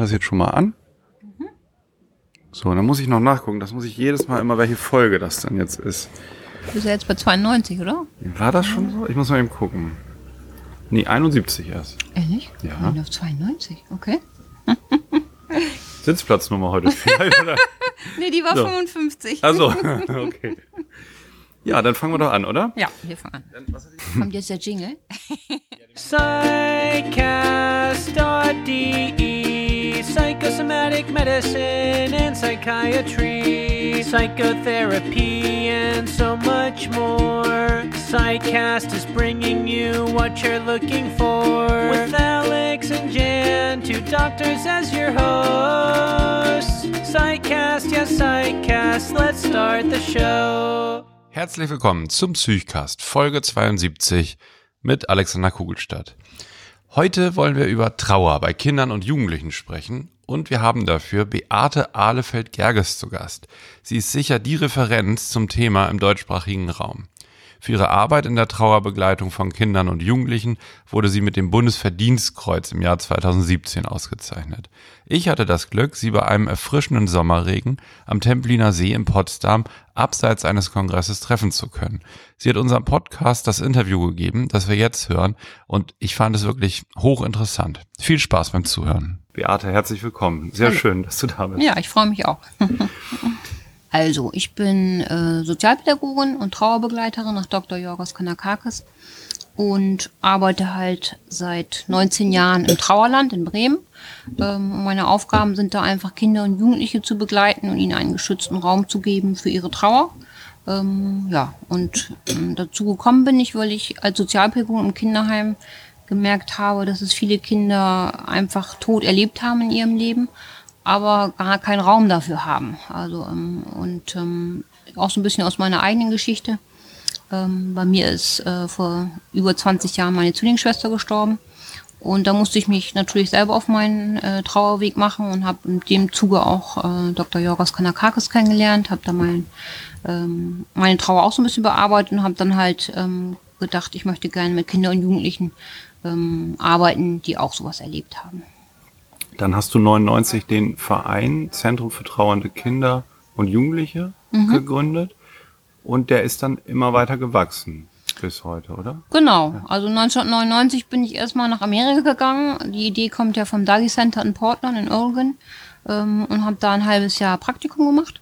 mache das jetzt schon mal an. So, dann muss ich noch nachgucken. Das muss ich jedes Mal immer, welche Folge das dann jetzt ist. Du bist ja jetzt bei 92, oder? War das schon so? Ich muss mal eben gucken. Nee, 71 erst. Ehrlich? Ja. Ich bin auf 92, okay. Sitzplatznummer heute vielleicht, oder? Nee, die war So. 55. Also, okay. Ja, dann fangen wir doch an, oder? Ja, wir fangen an. Kommt jetzt der Jingle? Psychcast.de Psychosomatic medicine and psychiatry, psychotherapy, and so much more. Psychcast is bringing you what you're looking for. With Alex and Jan, two doctors as your hosts. Psychcast, yes, Psychcast, let's start the show. Herzlich willkommen zum Psychcast, Folge 72 mit Alexander Kugelstadt. Heute wollen wir über Trauer bei Kindern und Jugendlichen sprechen und wir haben dafür Beate Ahlefeld-Gerges zu Gast. Sie ist sicher die Referenz zum Thema im deutschsprachigen Raum. Für ihre Arbeit in der Trauerbegleitung von Kindern und Jugendlichen wurde sie mit dem Bundesverdienstkreuz im Jahr 2017 ausgezeichnet. Ich hatte das Glück, sie bei einem erfrischenden Sommerregen am Templiner See in Potsdam abseits eines Kongresses treffen zu können. Sie hat unserem Podcast das Interview gegeben, das wir jetzt hören, und ich fand es wirklich hochinteressant. Viel Spaß beim Zuhören. Beate, herzlich willkommen. Sehr Hallo. schön, dass du da bist. Ja, ich freue mich auch. Also, ich bin äh, Sozialpädagogin und Trauerbegleiterin nach Dr. Jorgos Kanakakis und arbeite halt seit 19 Jahren im Trauerland in Bremen. Ähm, meine Aufgaben sind da einfach Kinder und Jugendliche zu begleiten und ihnen einen geschützten Raum zu geben für ihre Trauer. Ähm, ja, und ähm, dazu gekommen bin ich, weil ich als Sozialpädagogin im Kinderheim gemerkt habe, dass es viele Kinder einfach tot erlebt haben in ihrem Leben, aber gar keinen Raum dafür haben. Also ähm, und ähm, auch so ein bisschen aus meiner eigenen Geschichte. Ähm, bei mir ist äh, vor über 20 Jahren meine Zwillingsschwester gestorben. Und da musste ich mich natürlich selber auf meinen äh, Trauerweg machen und habe in dem Zuge auch äh, Dr. Jorgos Kanakakis kennengelernt, habe da mein, ähm, meine Trauer auch so ein bisschen bearbeitet und habe dann halt ähm, gedacht, ich möchte gerne mit Kindern und Jugendlichen ähm, arbeiten, die auch sowas erlebt haben. Dann hast du 99 den Verein Zentrum für trauernde Kinder und Jugendliche gegründet und der ist dann immer weiter gewachsen bis heute, oder? Genau, also 1999 bin ich erstmal nach Amerika gegangen. Die Idee kommt ja vom Dali Center in Portland in Oregon ähm, und habe da ein halbes Jahr Praktikum gemacht.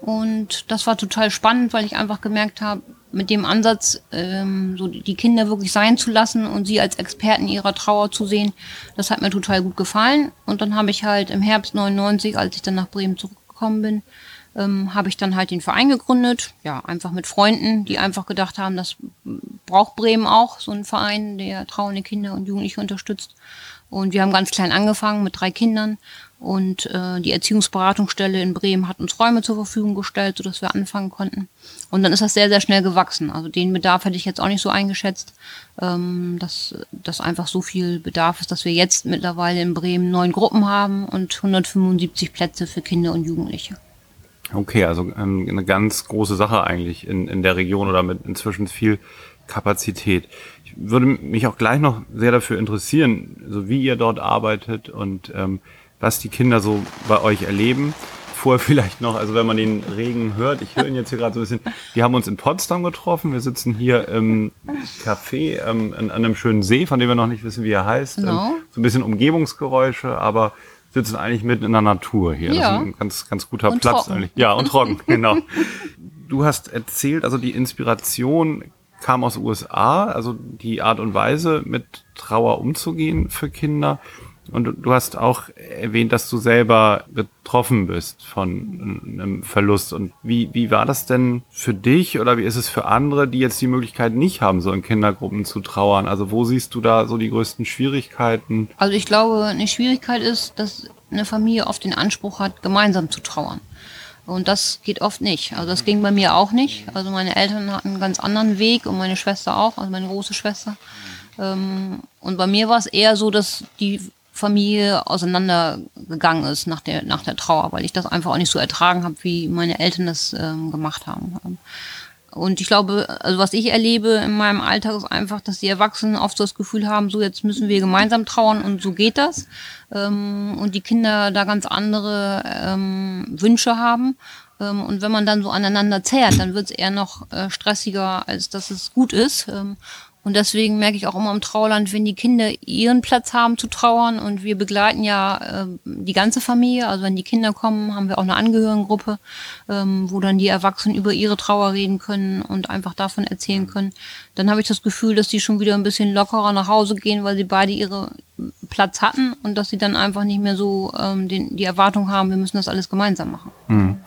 Und das war total spannend, weil ich einfach gemerkt habe, mit dem Ansatz, ähm, so die Kinder wirklich sein zu lassen und sie als Experten ihrer Trauer zu sehen, das hat mir total gut gefallen. Und dann habe ich halt im Herbst 99, als ich dann nach Bremen zurückgekommen bin, ähm, habe ich dann halt den Verein gegründet, ja, einfach mit Freunden, die einfach gedacht haben, das braucht Bremen auch, so ein Verein, der trauernde Kinder und Jugendliche unterstützt. Und wir haben ganz klein angefangen mit drei Kindern und äh, die Erziehungsberatungsstelle in Bremen hat uns Räume zur Verfügung gestellt, sodass wir anfangen konnten. Und dann ist das sehr, sehr schnell gewachsen. Also den Bedarf hätte ich jetzt auch nicht so eingeschätzt, ähm, dass, dass einfach so viel Bedarf ist, dass wir jetzt mittlerweile in Bremen neun Gruppen haben und 175 Plätze für Kinder und Jugendliche. Okay, also ähm, eine ganz große Sache eigentlich in, in der Region oder mit inzwischen viel Kapazität. Ich würde mich auch gleich noch sehr dafür interessieren, so wie ihr dort arbeitet und ähm, was die Kinder so bei euch erleben. Vorher vielleicht noch, also wenn man den Regen hört, ich höre ihn jetzt hier gerade so ein bisschen, wir haben uns in Potsdam getroffen, wir sitzen hier im Café ähm, an, einem schönen See, von dem wir noch nicht wissen, wie er heißt. Genau. Ähm, so ein bisschen Umgebungsgeräusche, aber sitzen eigentlich mitten in der Natur hier. Ja. Das ist ein ganz, ganz guter Und Platz trocken. eigentlich. Ja, und trocken, genau. Du hast erzählt, also die Inspiration kam aus den USA, also die Art und Weise, mit Trauer umzugehen für Kinder. Und du- hast auch erwähnt, dass du selber betroffen bist von einem Verlust. Und wie, wie war das denn für dich oder wie ist es für andere, die jetzt die Möglichkeit nicht haben, so in Kindergruppen zu trauern? Also wo siehst du da so die größten Schwierigkeiten? Also ich glaube, eine Schwierigkeit ist, dass eine Familie oft den Anspruch hat, gemeinsam zu trauern. Und das geht oft nicht. Also das ging bei mir auch nicht. Also meine Eltern hatten einen ganz anderen Weg und meine Schwester auch, also meine große Schwester. Ähm, und bei mir war es eher so, dass die Familie auseinandergegangen ist nach der, nach der Trauer, weil ich das einfach auch nicht so ertragen habe, wie meine Eltern das ähm, gemacht haben. Und ich glaube, also was ich erlebe in meinem Alltag ist einfach, dass die Erwachsenen oft so das Gefühl haben, so jetzt müssen wir gemeinsam trauern und so geht das. Ähm, und die Kinder da ganz andere ähm, Wünsche haben. Ähm, und wenn man dann so aneinander zerrt, dann wird es eher noch äh, stressiger, als dass es gut ist. Und deswegen merke ich auch immer im Trauerland, wenn die Kinder ihren Platz haben zu trauern und wir begleiten ja äh, die ganze Familie, also wenn die Kinder kommen, haben wir auch eine Angehörigengruppe, ähm, wo dann die Erwachsenen über ihre Trauer reden können und einfach davon erzählen können. Dann habe ich das Gefühl, dass die schon wieder ein bisschen lockerer nach Hause gehen, weil sie beide ihre Platz hatten und dass sie dann einfach nicht mehr so ähm, den, die Erwartung haben, wir müssen das alles gemeinsam machen. Hm.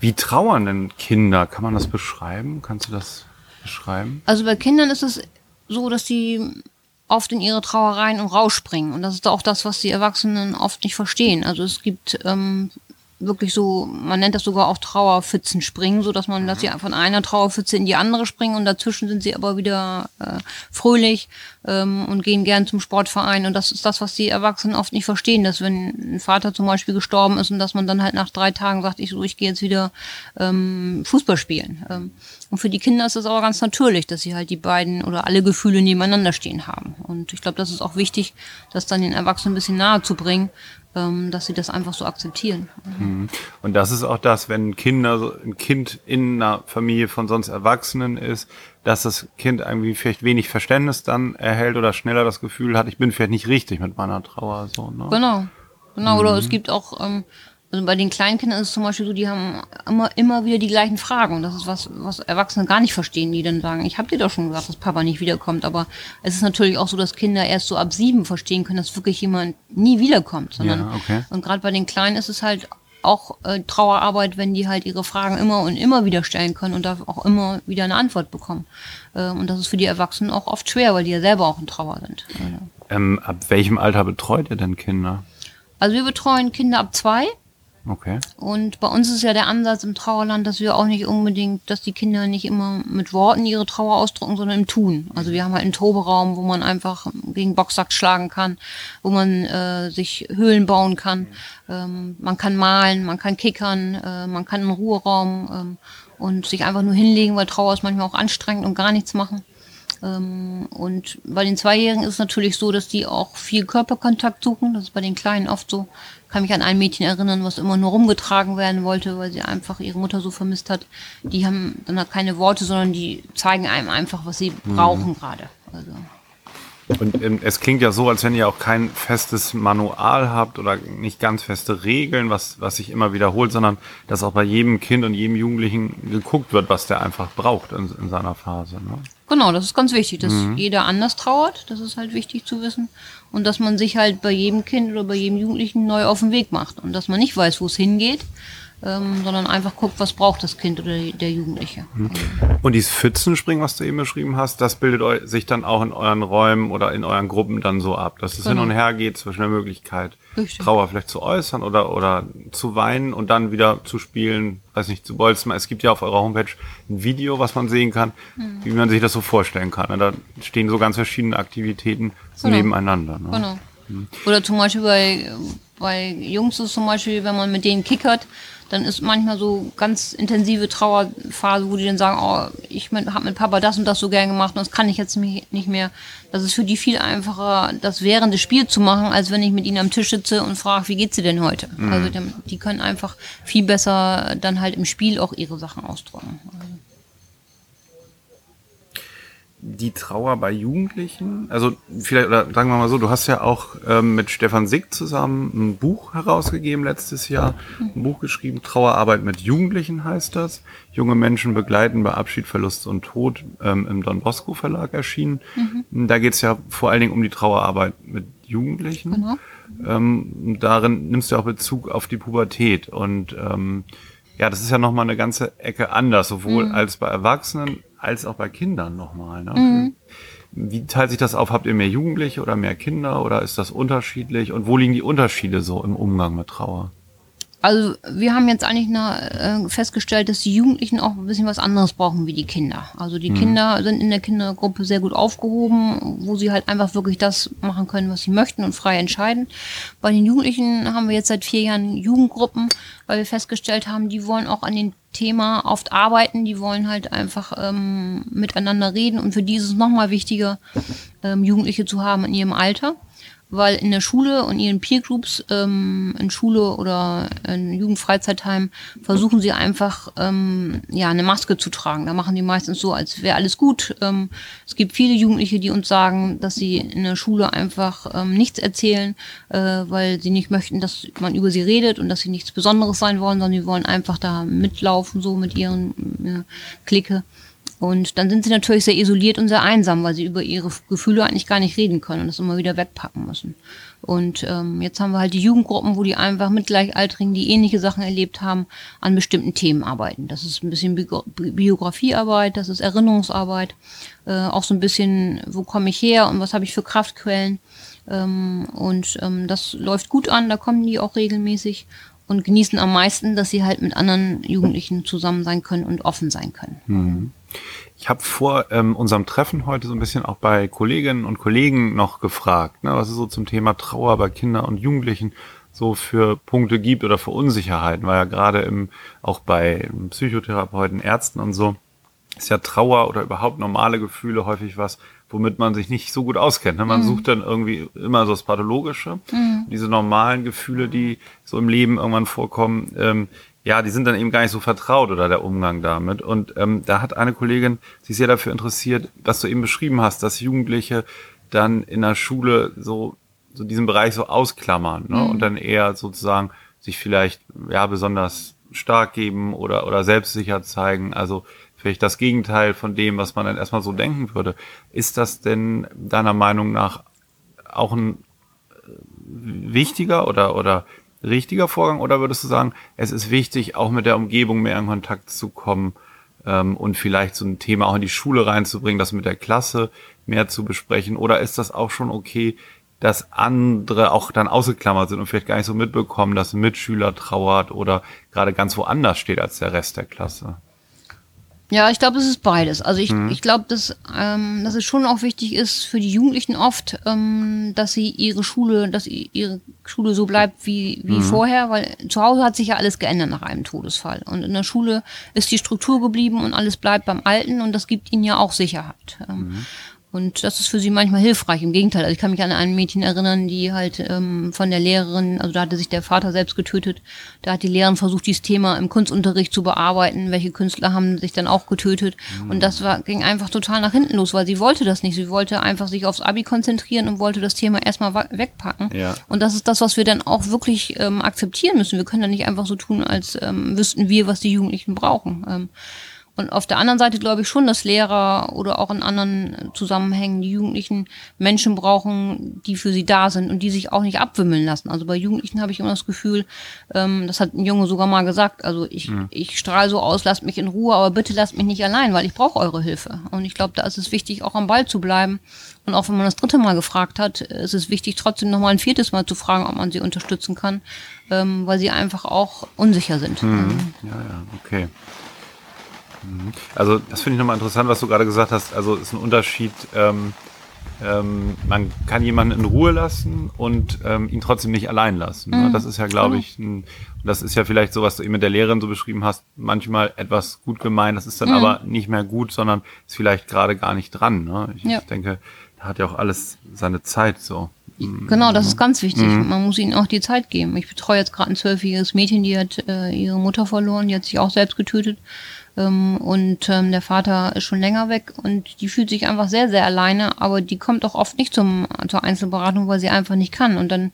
Wie trauern denn Kinder? Kann man das beschreiben? Kannst du das beschreiben? Also bei Kindern ist es so, dass sie oft in ihre Trauereien und rausspringen. Und das ist auch das, was die Erwachsenen oft nicht verstehen. Also es gibt ähm, wirklich so, man nennt das sogar auch Trauerpfützen springen, so dass man, dass sie von einer Trauerpfütze in die andere springen und dazwischen sind sie aber wieder äh, fröhlich ähm, und gehen gern zum Sportverein. Und das ist das, was die Erwachsenen oft nicht verstehen, dass wenn ein Vater zum Beispiel gestorben ist und dass man dann halt nach drei Tagen sagt, ich so, ich gehe jetzt wieder ähm, Fußball spielen. Ähm, und für die Kinder ist es aber ganz natürlich, dass sie halt die beiden oder alle Gefühle nebeneinander stehen haben. Und ich glaube, das ist auch wichtig, das dann den Erwachsenen ein bisschen nahe zu bringen, dass sie das einfach so akzeptieren. Mhm. Und das ist auch das, wenn Kinder, ein Kind in einer Familie von sonst Erwachsenen ist, dass das Kind irgendwie vielleicht wenig Verständnis dann erhält oder schneller das Gefühl hat, ich bin vielleicht nicht richtig mit meiner Trauer. So, ne? Genau. Genau, mhm. oder es gibt auch ähm, also bei den Kleinkindern ist es zum Beispiel so, die haben immer, immer wieder die gleichen Fragen. Und das ist was, was Erwachsene gar nicht verstehen, die dann sagen, ich habe dir doch schon gesagt, dass Papa nicht wiederkommt. Aber es ist natürlich auch so, dass Kinder erst so ab sieben verstehen können, dass wirklich jemand nie wiederkommt. Sondern, ja, okay. Und gerade bei den Kleinen ist es halt auch äh, Trauerarbeit, wenn die halt ihre Fragen immer und immer wieder stellen können und da auch immer wieder eine Antwort bekommen. Äh, und das ist für die Erwachsenen auch oft schwer, weil die ja selber auch in Trauer sind. Ähm, ab welchem Alter betreut ihr denn Kinder? Also wir betreuen Kinder ab zwei. Okay. Und bei uns ist ja der Ansatz im Trauerland, dass wir auch nicht unbedingt, dass die Kinder nicht immer mit Worten ihre Trauer ausdrücken, sondern im Tun. Also wir haben halt einen Toberaum, wo man einfach gegen Boxsack schlagen kann, wo man äh, sich Höhlen bauen kann. Ähm, man kann malen, man kann kickern, äh, man kann einen Ruheraum ähm, und sich einfach nur hinlegen, weil Trauer ist manchmal auch anstrengend und gar nichts machen. Ähm, und bei den Zweijährigen ist es natürlich so, dass die auch viel Körperkontakt suchen. Das ist bei den Kleinen oft so. Ich kann mich an ein Mädchen erinnern, was immer nur rumgetragen werden wollte, weil sie einfach ihre Mutter so vermisst hat. Die haben dann halt keine Worte, sondern die zeigen einem einfach, was sie mhm. brauchen gerade. Also. Und ähm, es klingt ja so, als wenn ihr auch kein festes Manual habt oder nicht ganz feste Regeln, was, was sich immer wiederholt, sondern dass auch bei jedem Kind und jedem Jugendlichen geguckt wird, was der einfach braucht in, in seiner Phase. Ne? Genau, das ist ganz wichtig, dass mhm. jeder anders trauert. Das ist halt wichtig zu wissen. Und dass man sich halt bei jedem Kind oder bei jedem Jugendlichen neu auf den Weg macht. Und dass man nicht weiß, wo es hingeht ähm, sondern einfach guckt, was braucht das Kind oder der Jugendliche. Mhm. Und dieses Pfützenspringen, was du eben beschrieben hast, das bildet sich dann auch in euren Räumen oder in euren Gruppen dann so ab, dass es genau. hin und her geht zwischen der Möglichkeit, Richtig. Trauer vielleicht zu äußern oder, oder zu weinen und dann wieder zu spielen, weiß nicht, zu bolzen. Es gibt ja auf eurer Homepage ein Video, was man sehen kann, mhm. wie man sich das so vorstellen kann. Da stehen so ganz verschiedene Aktivitäten genau. nebeneinander. Ne? Genau. Mhm. Oder zum Beispiel bei, bei Jungs ist zum Beispiel, wenn man mit denen kickert, dann ist manchmal so ganz intensive Trauerphase, wo die dann sagen, oh, ich habe mit Papa das und das so gern gemacht und das kann ich jetzt nicht mehr. Das ist für die viel einfacher, das während des Spiels zu machen, als wenn ich mit ihnen am Tisch sitze und frage, wie geht's dir denn heute? Mhm. Also die, können einfach viel besser dann halt im Spiel auch ihre Sachen ausdrücken. Also die Trauer bei Jugendlichen? Also vielleicht, oder sagen wir mal so, du hast ja auch ähm, mit Stefan Sick zusammen ein Buch herausgegeben letztes Jahr. Ein Buch geschrieben, Trauerarbeit mit Jugendlichen heißt das. Junge Menschen begleiten bei Abschied, Verlust und Tod ähm, im Don Bosco Verlag erschienen. Mhm. Da geht es ja vor allen Dingen um die Trauerarbeit mit Jugendlichen. Genau. Ähm, darin nimmst du auch Bezug auf die Pubertät und ähm, ja, das ist ja nochmal eine ganze Ecke anders, sowohl mhm. als bei Erwachsenen als auch bei Kindern nochmal. Ne? Mhm. Wie teilt sich das auf? Habt ihr mehr Jugendliche oder mehr Kinder oder ist das unterschiedlich? Und wo liegen die Unterschiede so im Umgang mit Trauer? Also wir haben jetzt eigentlich eine, äh, festgestellt, dass die Jugendlichen auch ein bisschen was anderes brauchen wie die Kinder. Also die mhm. Kinder sind in der Kindergruppe sehr gut aufgehoben, wo sie halt einfach wirklich das machen können, was sie möchten und frei entscheiden. Bei den Jugendlichen haben wir jetzt seit vier Jahren Jugendgruppen, weil wir festgestellt haben, die wollen auch an den Thema oft arbeiten, die wollen halt einfach ähm, miteinander reden und für die ist es nochmal wichtiger, ähm, Jugendliche zu haben in ihrem Alter weil in der Schule und ihren Peergroups ähm, in Schule oder in Jugendfreizeitheim versuchen sie einfach ähm, ja eine Maske zu tragen. Da machen die meistens so, als wäre alles gut. Ähm, es gibt viele Jugendliche, die uns sagen, dass sie in der Schule einfach ähm, nichts erzählen, äh, weil sie nicht möchten, dass man über sie redet und dass sie nichts Besonderes sein wollen, sondern sie wollen einfach da mitlaufen so mit ihren äh, Clique. Und dann sind sie natürlich sehr isoliert und sehr einsam, weil sie über ihre Gefühle eigentlich gar nicht reden können und das immer wieder wegpacken müssen. Und ähm, jetzt haben wir halt die Jugendgruppen, wo die einfach mit Gleichaltrigen, die ähnliche Sachen erlebt haben, an bestimmten Themen arbeiten. Das ist ein bisschen Bi Biografiearbeit, das ist Erinnerungsarbeit, äh, auch so ein bisschen, wo komme ich her und was habe ich für Kraftquellen. Ähm, und ähm, das läuft gut an, da kommen die auch regelmäßig und genießen am meisten, dass sie halt mit anderen Jugendlichen zusammen sein können und offen sein können. Mhm. Ich habe vor ähm, unserem Treffen heute so ein bisschen auch bei Kolleginnen und Kollegen noch gefragt, ne, was es so zum Thema Trauer bei Kindern und Jugendlichen so für Punkte gibt oder für Unsicherheiten, weil ja gerade im, auch bei Psychotherapeuten, Ärzten und so, ist ja Trauer oder überhaupt normale Gefühle häufig was, womit man sich nicht so gut auskennt. Ne? Man mhm. sucht dann irgendwie immer so das Pathologische. Mhm. Diese normalen Gefühle, die so im Leben irgendwann vorkommen, ähm, ja, die sind dann eben gar nicht so vertraut oder der Umgang damit. Und ähm, da hat eine Kollegin sich sehr dafür interessiert, was du eben beschrieben hast, dass Jugendliche dann in der Schule so, so diesen Bereich so ausklammern ne? Mhm. und dann eher sozusagen sich vielleicht ja besonders stark geben oder, oder selbstsicher zeigen. Also vielleicht das Gegenteil von dem, was man dann erstmal so denken würde. Ist das denn deiner Meinung nach auch ein äh, wichtiger oder, oder richtiger Vorgang oder würdest du sagen, es ist wichtig, auch mit der Umgebung mehr in Kontakt zu kommen ähm, und vielleicht so ein Thema auch in die Schule reinzubringen, das mit der Klasse mehr zu besprechen? Oder ist das auch schon okay, dass andere auch dann ausgeklammert sind und vielleicht gar nicht so mitbekommen, dass ein Mitschüler trauert oder gerade ganz woanders steht als der Rest der Klasse? Ja, ich glaube, es ist beides. Also ich, mhm. ich glaube, dass, ähm, dass es schon auch wichtig ist für die Jugendlichen oft, ähm, dass sie ihre Schule, dass ihre Schule so bleibt wie, wie mhm. vorher, weil zu Hause hat sich ja alles geändert nach einem Todesfall. Und in der Schule ist die Struktur geblieben und alles bleibt beim Alten und das gibt ihnen ja auch Sicherheit. Ähm, mhm. Und das ist für sie manchmal hilfreich. Im Gegenteil, also ich kann mich an ein Mädchen erinnern, die halt ähm, von der Lehrerin, also da hatte sich der Vater selbst getötet, da hat die Lehrerin versucht, dieses Thema im Kunstunterricht zu bearbeiten. Welche Künstler haben sich dann auch getötet? Mhm. Und das war, ging einfach total nach hinten los, weil sie wollte das nicht. Sie wollte einfach sich aufs Abi konzentrieren und wollte das Thema erstmal wegpacken. Ja. Und das ist das, was wir dann auch wirklich ähm, akzeptieren müssen. Wir können dann nicht einfach so tun, als ähm, wüssten wir, was die Jugendlichen brauchen. Ähm, und auf der anderen Seite glaube ich schon, dass Lehrer oder auch in anderen Zusammenhängen die Jugendlichen Menschen brauchen, die für sie da sind und die sich auch nicht abwimmeln lassen. Also bei Jugendlichen habe ich immer das Gefühl, ähm, das hat ein Junge sogar mal gesagt, also ich, mhm. ich strahle so aus, lasst mich in Ruhe, aber bitte lasst mich nicht allein, weil ich brauche eure Hilfe. Und ich glaube, da ist es wichtig, auch am Ball zu bleiben. Und auch wenn man das dritte Mal gefragt hat, ist es wichtig, trotzdem nochmal ein viertes Mal zu fragen, ob man sie unterstützen kann, ähm, weil sie einfach auch unsicher sind. Mhm. Ja, ja, okay. Mhm. Also das finde ich nochmal interessant, was du gerade gesagt hast. Also ist ein Unterschied. Ähm, ähm, man kann jemanden in Ruhe lassen und ähm, ihn trotzdem nicht allein lassen. Ne? Mhm. Das ist ja, glaube ich, ein, das ist ja vielleicht so, was du eben mit der Lehrerin so beschrieben hast, manchmal etwas gut gemeint, das ist dann mhm. aber nicht mehr gut, sondern ist vielleicht gerade gar nicht dran. Ne? Ich, ja. ich denke, da hat ja auch alles seine Zeit so. Genau, das ist ganz wichtig. Mhm. Man muss ihnen auch die Zeit geben. Ich betreue jetzt gerade ein zwölfjähriges Mädchen, die hat äh, ihre Mutter verloren, die hat sich auch selbst getötet. Ähm, und ähm, der Vater ist schon länger weg und die fühlt sich einfach sehr, sehr alleine, aber die kommt auch oft nicht zum, zur Einzelberatung, weil sie einfach nicht kann. Und dann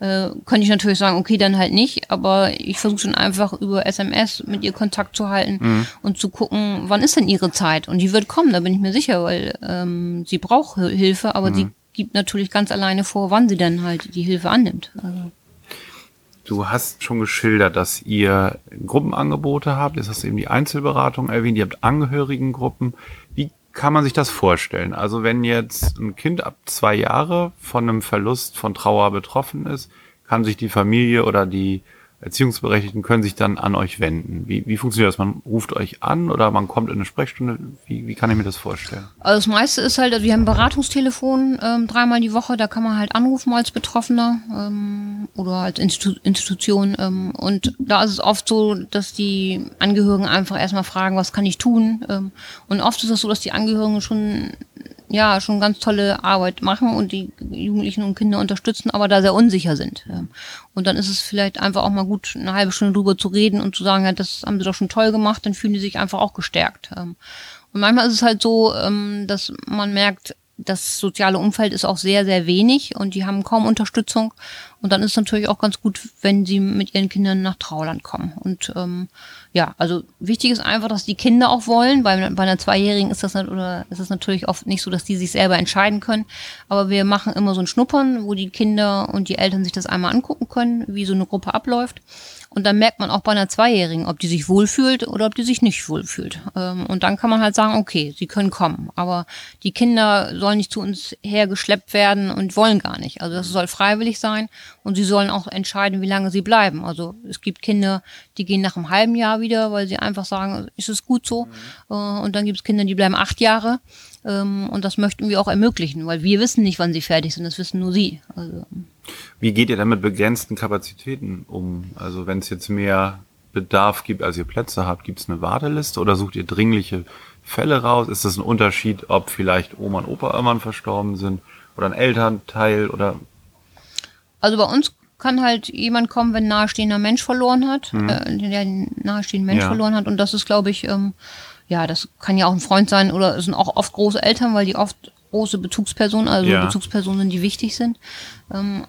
äh, könnte ich natürlich sagen, okay, dann halt nicht, aber ich versuche schon einfach über SMS mit ihr Kontakt zu halten mhm. und zu gucken, wann ist denn ihre Zeit? Und die wird kommen, da bin ich mir sicher, weil ähm, sie braucht Hilfe, aber mhm. sie gibt natürlich ganz alleine vor, wann sie denn halt die Hilfe annimmt. Also. Du hast schon geschildert, dass ihr Gruppenangebote habt. Jetzt hast du eben die Einzelberatung erwähnt. Ihr habt Angehörigengruppen. Wie kann man sich das vorstellen? Also wenn jetzt ein Kind ab zwei Jahre von einem Verlust von Trauer betroffen ist, kann sich die Familie oder die Erziehungsberechtigten können sich dann an euch wenden. Wie, wie funktioniert das? Man ruft euch an oder man kommt in eine Sprechstunde? Wie, wie kann ich mir das vorstellen? Also das meiste ist halt, also wir haben ein Beratungstelefon ähm, dreimal die Woche, da kann man halt anrufen als Betroffener ähm, oder als Institu Institution. Ähm, und da ist es oft so, dass die Angehörigen einfach erstmal fragen, was kann ich tun? Ähm, und oft ist es so, dass die Angehörigen schon ja schon ganz tolle Arbeit machen und die Jugendlichen und Kinder unterstützen, aber da sehr unsicher sind. Und dann ist es vielleicht einfach auch mal gut, eine halbe Stunde drüber zu reden und zu sagen, ja, das haben sie doch schon toll gemacht, dann fühlen die sich einfach auch gestärkt. Und manchmal ist es halt so, ähm, dass man merkt, das soziale Umfeld ist auch sehr, sehr wenig und die haben kaum Unterstützung. Und dann ist es natürlich auch ganz gut, wenn sie mit ihren Kindern nach Trauland kommen. Und ähm, ja, also wichtig ist einfach, dass die Kinder auch wollen. Bei, bei einer Zweijährigen ist das, oder ist das natürlich oft nicht so, dass die sich selber entscheiden können. Aber wir machen immer so ein Schnuppern, wo die Kinder und die Eltern sich das einmal angucken können, wie so eine Gruppe abläuft. Und dann merkt man auch bei einer Zweijährigen, ob die sich wohlfühlt oder ob die sich nicht wohlfühlt. Ähm, und dann kann man halt sagen, okay, sie können kommen. Aber die Kinder sollen nicht zu uns hergeschleppt werden und wollen gar nicht. Also das soll freiwillig sein und sie sollen auch entscheiden, wie lange sie bleiben. Also es gibt Kinder, die gehen nach einem halben Jahr wieder, weil sie einfach sagen, ist es gut so. Mhm. Und dann gibt es Kinder, die bleiben acht Jahre. Ähm, und das möchten wir auch ermöglichen, weil wir wissen nicht, wann sie fertig sind. Das wissen nur sie. Also, wie geht ihr denn mit begrenzten Kapazitäten um? Also wenn es jetzt mehr Bedarf gibt, als ihr Plätze habt, gibt es eine Warteliste oder sucht ihr dringliche Fälle raus? Ist das ein Unterschied, ob vielleicht Oma und Opa irgendwann verstorben sind oder ein Elternteil oder? Also bei uns kann halt jemand kommen, wenn ein nahestehender Mensch verloren hat, mhm. äh, der einen nahestehenden Mensch ja. verloren hat. Und das ist, glaube ich, ähm, ja, das kann ja auch ein Freund sein oder es sind auch oft große Eltern, weil die oft große Bezugspersonen, also ja. Bezugspersonen, die wichtig sind. Ähm,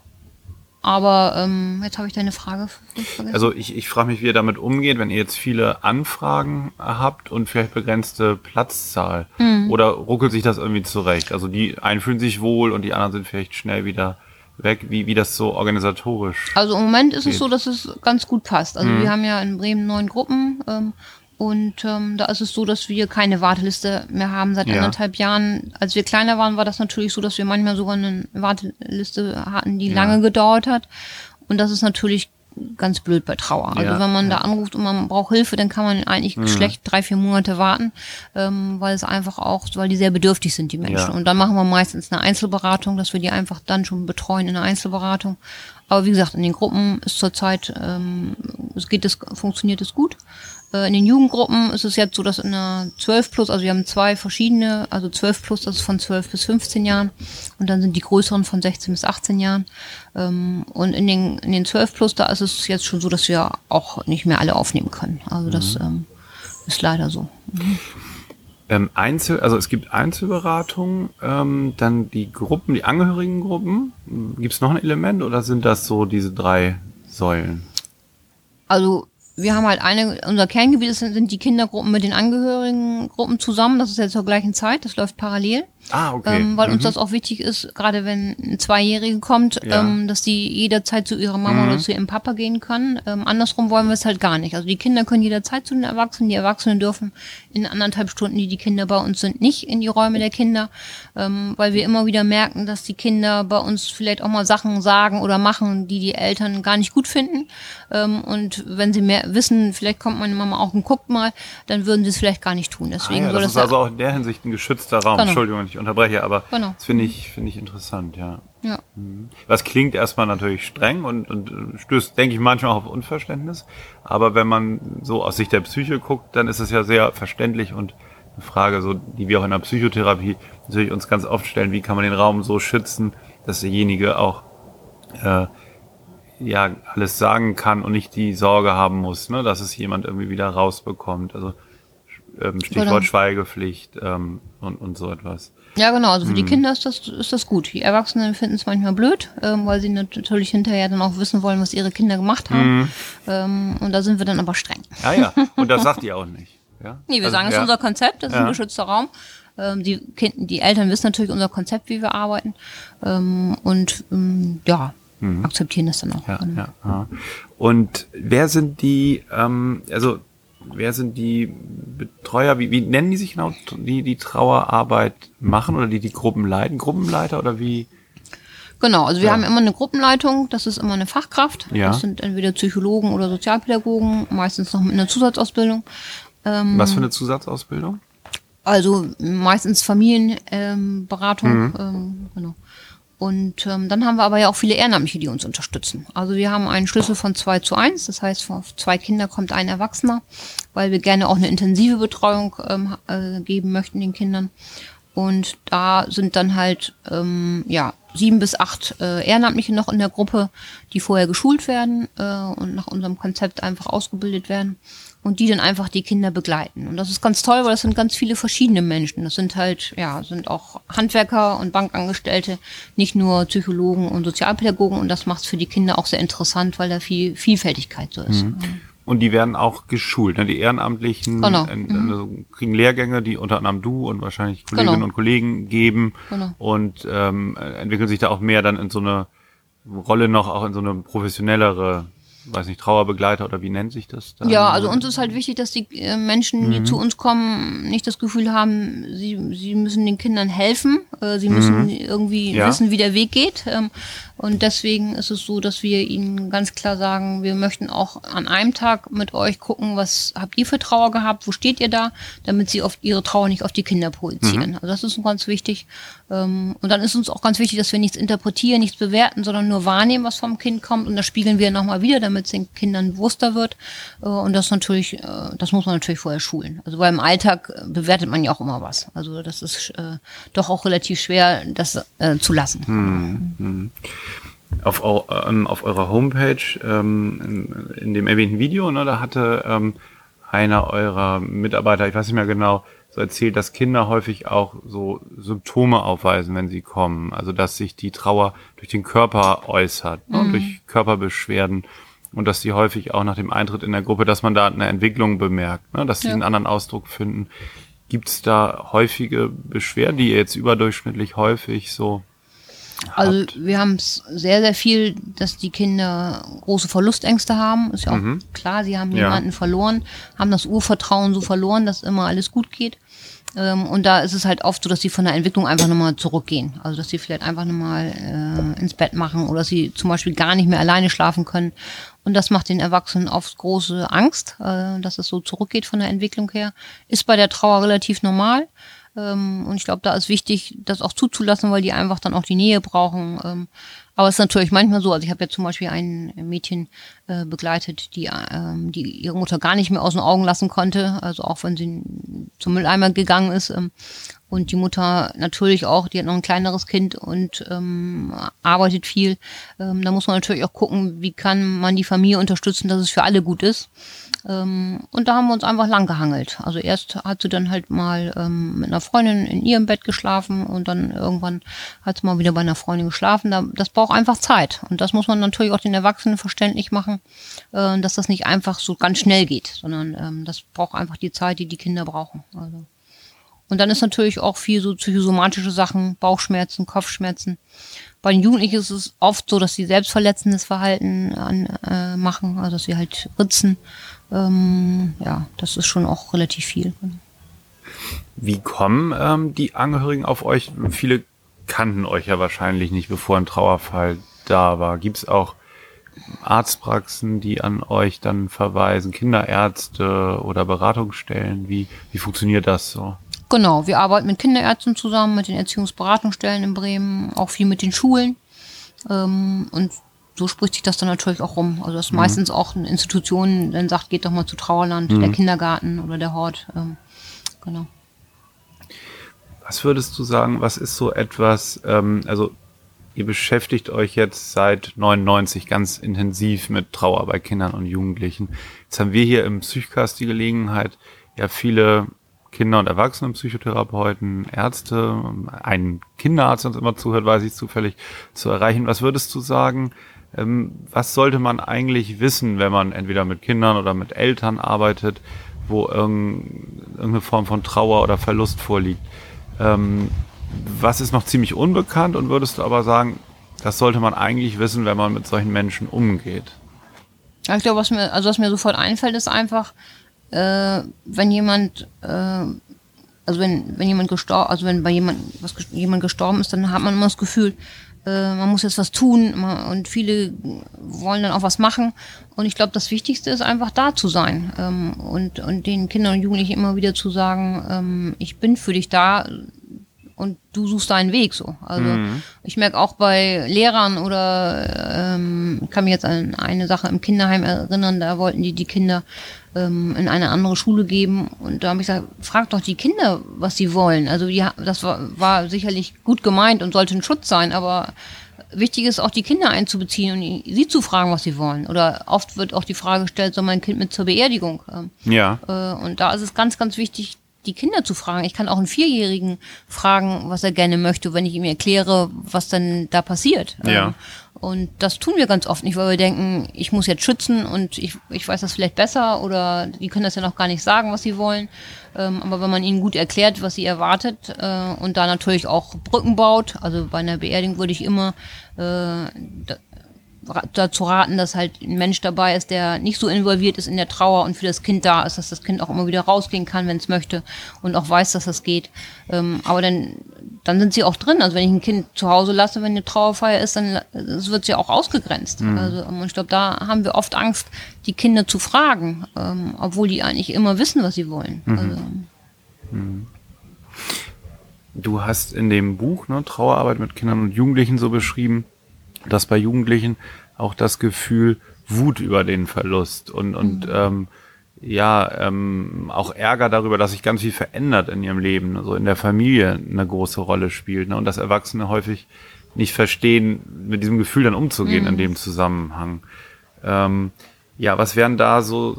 aber ähm, jetzt habe ich deine Frage vergessen. Also ich, ich frage mich, wie ihr damit umgeht, wenn ihr jetzt viele Anfragen habt und vielleicht begrenzte Platzzahl. Mhm. Oder ruckelt sich das irgendwie zurecht? Also die einen fühlen sich wohl und die anderen sind vielleicht schnell wieder weg, wie, wie das so organisatorisch Also im Moment ist geht. es so, dass es ganz gut passt. Also mhm. wir haben ja in Bremen neun Gruppen ähm, und ähm, da ist es so, dass wir keine Warteliste mehr haben seit ja. anderthalb Jahren. Als wir kleiner waren, war das natürlich so, dass wir manchmal sogar eine Warteliste hatten, die ja. lange gedauert hat. Und das ist natürlich ganz blöd bei Trauer. Also ja, wenn man ja. da anruft und man braucht Hilfe, dann kann man eigentlich mhm. schlecht drei, vier Monate warten, ähm, weil es einfach auch, weil die sehr bedürftig sind, die Menschen. Ja. Und dann machen wir meistens eine Einzelberatung, dass wir die einfach dann schon betreuen in einer Einzelberatung. Aber wie gesagt, in den Gruppen ist zurzeit, ähm, es geht es, funktioniert es gut. Äh, in den Jugendgruppen ist es jetzt so, dass in der 12 plus, also wir haben zwei verschiedene, also 12 plus, das ist von 12 bis 15 Jahren und dann sind die größeren von 16 bis 18 Jahren. Ähm, und in den, in den 12 plus, da ist es jetzt schon so, dass wir auch nicht mehr alle aufnehmen können. Also das mhm. ähm, ist leider so. Mhm. Ähm, Einzel, also es gibt Einzelberatungen, ähm, dann die Gruppen, die Angehörigengruppen. Gibt es noch ein Element oder sind das so diese drei Säulen? Also wir haben halt eine, unser Kerngebiet sind, sind die Kindergruppen mit den Angehörigengruppen zusammen. Das ist ja zur gleichen Zeit, das läuft parallel. Ah, okay. Ähm, weil mhm. uns das auch wichtig ist, gerade wenn ein Zweijährige kommt, ja. ähm, dass die jederzeit zu ihrer Mama mhm. oder zu ihrem Papa gehen kann. Ähm, andersrum wollen wir es halt gar nicht. Also die Kinder können jederzeit zu den Erwachsenen. Die Erwachsenen dürfen in anderthalb Stunden, die die Kinder bei uns sind, nicht in die Räume der Kinder, ähm, weil wir immer wieder merken, dass die Kinder bei uns vielleicht auch mal Sachen sagen oder machen, die die Eltern gar nicht gut finden. Ähm, und wenn sie mehr wissen, vielleicht kommt meine Mama auch und guckt mal, dann würden sie es vielleicht gar nicht tun. Deswegen ah ja, das, das ist also auch in der Hinsicht ein geschützter Raum. Genau. Entschuldigung, ich unterbreche, aber genau. das finde ich, finde ich interessant, ja. Ja. Mhm. Was klingt erstmal natürlich streng und, und stößt, denke ich, manchmal auch auf Unverständnis. Aber wenn man so aus Sicht der Psyche guckt, dann ist es ja sehr verständlich und eine Frage, so, die wir auch in der Psychotherapie natürlich uns ganz oft stellen, wie kann man den Raum so schützen, dass derjenige auch äh, ja alles sagen kann und nicht die Sorge haben muss, ne, dass es jemand irgendwie wieder rausbekommt. Also ähm, Stichwort. Schweigepflicht ähm, und, und so etwas. Ja, genau. Also für hm. die Kinder ist das, ist das gut. Die Erwachsenen finden es manchmal blöd, ähm, weil sie natürlich hinterher dann auch wissen wollen, was ihre Kinder gemacht haben. Hm. Ähm, und da sind wir dann aber streng. Ja, ja. Und das sagt ihr auch nicht. Ja? Nee, wir also, sagen, das ja. ist unser Konzept, das ist ja. ein geschützter Raum. Ähm, die, kind, die Eltern wissen natürlich unser Konzept, wie wir arbeiten. Ähm, und ähm, ja, mhm. akzeptieren das dann auch. Ja, ja, ja. Und wer sind die, ähm, also wer sind die Betreuer, wie, wie nennen die sich genau, die die Trauerarbeit machen oder die die Gruppen leiten? Gruppenleiter oder wie? Genau, also wir Ja. haben immer eine Gruppenleitung, das ist immer eine Fachkraft. Ja. Das sind entweder Psychologen oder Sozialpädagogen, meistens noch mit einer Zusatzausbildung. Ähm, Was für eine Zusatzausbildung? Also meistens Familienberatung. Ähm, Mhm. ähm, genau. Und ähm, dann haben wir aber ja auch viele Ehrenamtliche, die uns unterstützen. Also wir haben einen Schlüssel von 2 zu 1, das heißt, auf zwei Kinder kommt ein Erwachsener, weil wir gerne auch eine intensive Betreuung ähm, äh, geben möchten den Kindern. Und da sind dann halt ähm, ja sieben bis acht äh, Ehrenamtliche noch in der Gruppe, die vorher geschult werden äh, und nach unserem Konzept einfach ausgebildet werden und die dann einfach die Kinder begleiten. Und das ist ganz toll, weil das sind ganz viele verschiedene Menschen. Das sind halt, ja, sind auch Handwerker und Bankangestellte, nicht nur Psychologen und Sozialpädagogen. Und das macht es für die Kinder auch sehr interessant, weil da viel Vielfältigkeit so ist. Und die werden auch geschult. Ne? Die Ehrenamtlichen Genau. äh, also kriegen Lehrgänge, die unter anderem du und wahrscheinlich Kolleginnen Genau. und Kollegen geben Genau. und ähm, entwickeln sich da auch mehr dann in so eine Rolle noch, auch in so eine professionellere, weiß nicht, Trauerbegleiter oder wie nennt sich das? Dann? Ja, also uns ist halt wichtig, dass die äh, Menschen, die zu uns kommen, nicht das Gefühl haben, sie, sie müssen den Kindern helfen. Äh, sie müssen irgendwie Ja. wissen, wie der Weg geht. Und deswegen ist es so, dass wir ihnen ganz klar sagen, wir möchten auch an einem Tag mit euch gucken, was habt ihr für Trauer gehabt, wo steht ihr da, damit sie auf ihre Trauer nicht auf die Kinder projizieren. Also das ist uns ganz wichtig. Ähm, und dann ist uns auch ganz wichtig, dass wir nichts interpretieren, nichts bewerten, sondern nur wahrnehmen, was vom Kind kommt. Und das spiegeln wir nochmal wieder, damit es den Kindern bewusster wird. Äh, und das natürlich, äh, das muss man natürlich vorher schulen. Also weil im Alltag äh, bewertet man ja auch immer was. Also das ist doch auch relativ schwer, das zu lassen. Auf, au- ähm, auf eurer Homepage, ähm, in, in dem erwähnten Video, ne, da hatte ähm, einer eurer Mitarbeiter, ich weiß nicht mehr genau, so erzählt, dass Kinder häufig auch so Symptome aufweisen, wenn sie kommen. Also dass sich die Trauer durch den Körper äußert, ne, durch Körperbeschwerden. Und dass sie häufig auch nach dem Eintritt in der Gruppe, dass man da eine Entwicklung bemerkt, ne, dass sie Ja. einen anderen Ausdruck finden. Gibt es da häufige Beschwerden, die ihr jetzt überdurchschnittlich häufig so Also wir haben es sehr, sehr viel, dass die Kinder große Verlustängste haben. Ist ja auch klar, sie haben Ja. jemanden verloren, haben das Urvertrauen so verloren, dass immer alles gut geht. Ähm, und da ist es halt oft so, dass sie von der Entwicklung einfach nochmal zurückgehen. Also dass sie vielleicht einfach nochmal äh, ins Bett machen oder dass sie zum Beispiel gar nicht mehr alleine schlafen können. Und das macht den Erwachsenen oft große Angst, äh, dass es so zurückgeht von der Entwicklung her. Ist bei der Trauer relativ normal. Ähm, und ich glaube, da ist wichtig, das auch zuzulassen, weil die einfach dann auch die Nähe brauchen. Ähm, aber es ist natürlich manchmal so, also ich habe ja zum Beispiel ein Mädchen äh, begleitet, die, ähm, die ihre Mutter gar nicht mehr aus den Augen lassen konnte, also auch wenn sie zum Mülleimer gegangen ist. Und die Mutter natürlich auch, die hat noch ein kleineres Kind und ähm, arbeitet viel. Ähm, da muss man natürlich auch gucken, wie kann man die Familie unterstützen, dass es für alle gut ist. Ähm, und da haben wir uns einfach lang gehangelt. Also erst hat sie dann halt mal ähm, mit einer Freundin in ihrem Bett geschlafen und dann irgendwann hat sie mal wieder bei einer Freundin geschlafen. Da, das braucht einfach Zeit. Und das muss man natürlich auch den Erwachsenen verständlich machen, äh, dass das nicht einfach so ganz schnell geht, sondern ähm, das braucht einfach die Zeit, die die Kinder brauchen. Also. Und dann ist natürlich auch viel so psychosomatische Sachen, Bauchschmerzen, Kopfschmerzen. Bei den Jugendlichen ist es oft so, dass sie selbstverletzendes Verhalten an, äh, machen, also dass sie halt ritzen. Ähm, ja, das ist schon auch relativ viel. Wie kommen ähm, die Angehörigen auf euch? Viele kannten euch ja wahrscheinlich nicht, bevor ein Trauerfall da war. Gibt es auch Arztpraxen, die an euch dann verweisen, Kinderärzte oder Beratungsstellen? Wie, wie funktioniert das so? Genau, wir arbeiten mit Kinderärzten zusammen, mit den Erziehungsberatungsstellen in Bremen, auch viel mit den Schulen. Ähm, und so spricht sich das dann natürlich auch rum. Also dass meistens auch eine Institution dann sagt, geht doch mal zu Trauerland, der Kindergarten oder der Hort. Ähm, genau. Was würdest du sagen, was ist so etwas, ähm, also ihr beschäftigt euch jetzt seit 99 ganz intensiv mit Trauer bei Kindern und Jugendlichen. Jetzt haben wir hier im Psychcast die Gelegenheit, ja viele Kinder- und Erwachsenenpsychotherapeuten, Ärzte, einen Kinderarzt, der uns immer zuhört, weiß ich zufällig, zu erreichen. Was würdest du sagen, ähm, was sollte man eigentlich wissen, wenn man entweder mit Kindern oder mit Eltern arbeitet, wo irgend- irgendeine Form von Trauer oder Verlust vorliegt? Ähm, was ist noch ziemlich unbekannt und würdest du aber sagen, das sollte man eigentlich wissen, wenn man mit solchen Menschen umgeht? Ich glaube, was mir, also was mir sofort einfällt, ist einfach, äh, wenn jemand, äh, also wenn, wenn jemand gestorben, also wenn bei jemand, was, jemand gestorben ist, dann hat man immer das Gefühl, äh, man muss jetzt was tun man, und viele wollen dann auch was machen. Und ich glaube, das Wichtigste ist einfach da zu sein ähm, und, und den Kindern und Jugendlichen immer wieder zu sagen, ähm, ich bin für dich da, und du suchst deinen Weg so. Also mhm. ich merke auch bei Lehrern oder ähm, kann mich jetzt an eine Sache im Kinderheim erinnern, da wollten die die Kinder ähm, in eine andere Schule geben und da habe ich gesagt, frag doch die Kinder, was sie wollen. Also die, das war, war sicherlich gut gemeint und sollte ein Schutz sein, aber wichtig ist auch die Kinder einzubeziehen und sie zu fragen, was sie wollen. Oder oft wird auch die Frage gestellt, soll mein Kind mit zur Beerdigung? Ähm, ja. Äh, und da ist es ganz, ganz wichtig, die Kinder zu fragen. Ich kann auch einen Vierjährigen fragen, was er gerne möchte, wenn ich ihm erkläre, was dann da passiert. Ja. Ähm, und das tun wir ganz oft nicht, weil wir denken, ich muss jetzt schützen und ich, ich weiß das vielleicht besser oder die können das ja noch gar nicht sagen, was sie wollen. Ähm, aber wenn man ihnen gut erklärt, was sie erwartet äh, und da natürlich auch Brücken baut, also bei einer Beerdigung würde ich immer äh, dazu raten, dass halt ein Mensch dabei ist, der nicht so involviert ist in der Trauer und für das Kind da ist, dass das Kind auch immer wieder rausgehen kann, wenn es möchte und auch weiß, dass das geht. Ähm, aber dann, dann sind sie auch drin. Also wenn ich ein Kind zu Hause lasse, wenn eine Trauerfeier ist, dann wird sie auch ausgegrenzt. Mhm. Also und ich glaube, da haben wir oft Angst, die Kinder zu fragen, ähm, obwohl die eigentlich immer wissen, was sie wollen. Mhm. Also, mhm. Du hast in dem Buch ne, Trauerarbeit mit Kindern und Jugendlichen so beschrieben, dass bei Jugendlichen auch das Gefühl Wut über den Verlust und, und mhm. ähm, ja, ähm, auch Ärger darüber, dass sich ganz viel verändert in ihrem Leben, also in der Familie eine große Rolle spielt. Ne? Und dass Erwachsene häufig nicht verstehen, mit diesem Gefühl dann umzugehen mhm. in dem Zusammenhang. Ähm, ja, was wären da so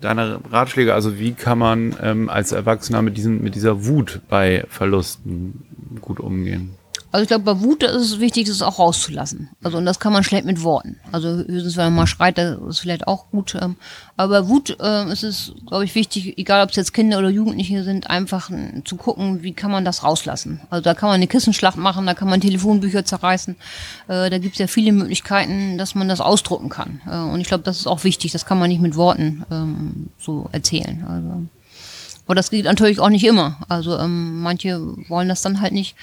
deine Ratschläge? Also wie kann man ähm, als Erwachsener mit, diesem, mit dieser Wut bei Verlusten gut umgehen? Also ich glaube, bei Wut ist es wichtig, das auch rauszulassen. Also und das kann man schlecht mit Worten. Also höchstens, wenn man mal schreit, das ist vielleicht auch gut. Ähm, aber bei Wut äh, ist es, glaube ich, wichtig, egal ob es jetzt Kinder oder Jugendliche sind, einfach zu gucken, wie kann man das rauslassen. Also da kann man eine Kissenschlacht machen, da kann man Telefonbücher zerreißen. Äh, da gibt es ja viele Möglichkeiten, dass man das ausdrucken kann. Äh, und ich glaube, das ist auch wichtig. Das kann man nicht mit Worten ähm, so erzählen. Also. Aber das geht natürlich auch nicht immer. Also ähm, manche wollen das dann halt nicht.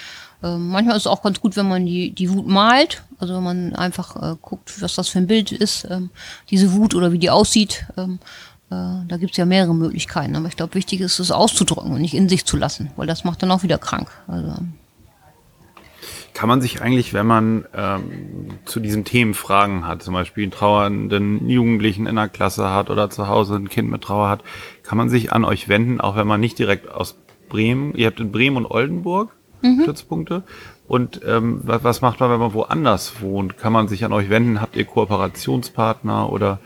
Ähm, manchmal ist es auch ganz gut, wenn man die, die Wut malt. Also wenn man einfach äh, guckt, was das für ein Bild ist, ähm, diese Wut oder wie die aussieht. Ähm, äh, da gibt's ja mehrere Möglichkeiten. Aber ich glaube, wichtig ist es auszudrücken und nicht in sich zu lassen, weil das macht dann auch wieder krank. Also, kann man sich eigentlich, wenn man ähm, zu diesen Themen Fragen hat, zum Beispiel einen trauernden Jugendlichen in der Klasse hat oder zu Hause ein Kind mit Trauer hat, kann man sich an euch wenden, auch wenn man nicht direkt aus Bremen, ihr habt in Bremen und Oldenburg mhm. Stützpunkte. Und ähm, was, macht man, wenn man woanders wohnt? Kann man sich an euch wenden? Habt ihr Kooperationspartner oder?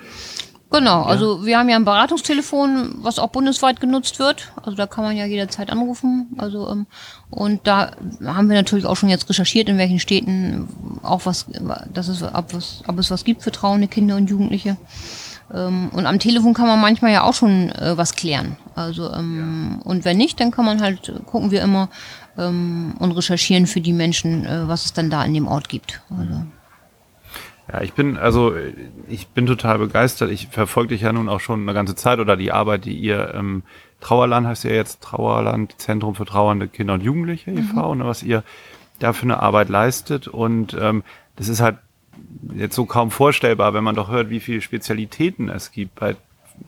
Genau, ja. also wir haben ja ein Beratungstelefon, was auch bundesweit genutzt wird. Also da kann man ja jederzeit anrufen. Also ähm, und da haben wir natürlich auch schon jetzt recherchiert, in welchen Städten auch was, dass es ob, was, ob es was gibt für trauende Kinder und Jugendliche. Ähm, und am Telefon kann man manchmal ja auch schon äh, was klären. Also ähm, ja. und wenn nicht, dann kann man halt gucken wir immer, ähm, und recherchieren für die Menschen, äh, was es dann da in dem Ort gibt. Also. Ja, ich bin, also ich bin total begeistert. Ich verfolge dich ja nun auch schon eine ganze Zeit oder die Arbeit, die ihr ähm, Trauerland heißt ja jetzt Trauerland, Zentrum für trauernde Kinder und Jugendliche e.V., mhm. ne, was ihr da für eine Arbeit leistet. Und ähm, das ist halt jetzt so kaum vorstellbar, wenn man doch hört, wie viele Spezialitäten es gibt bei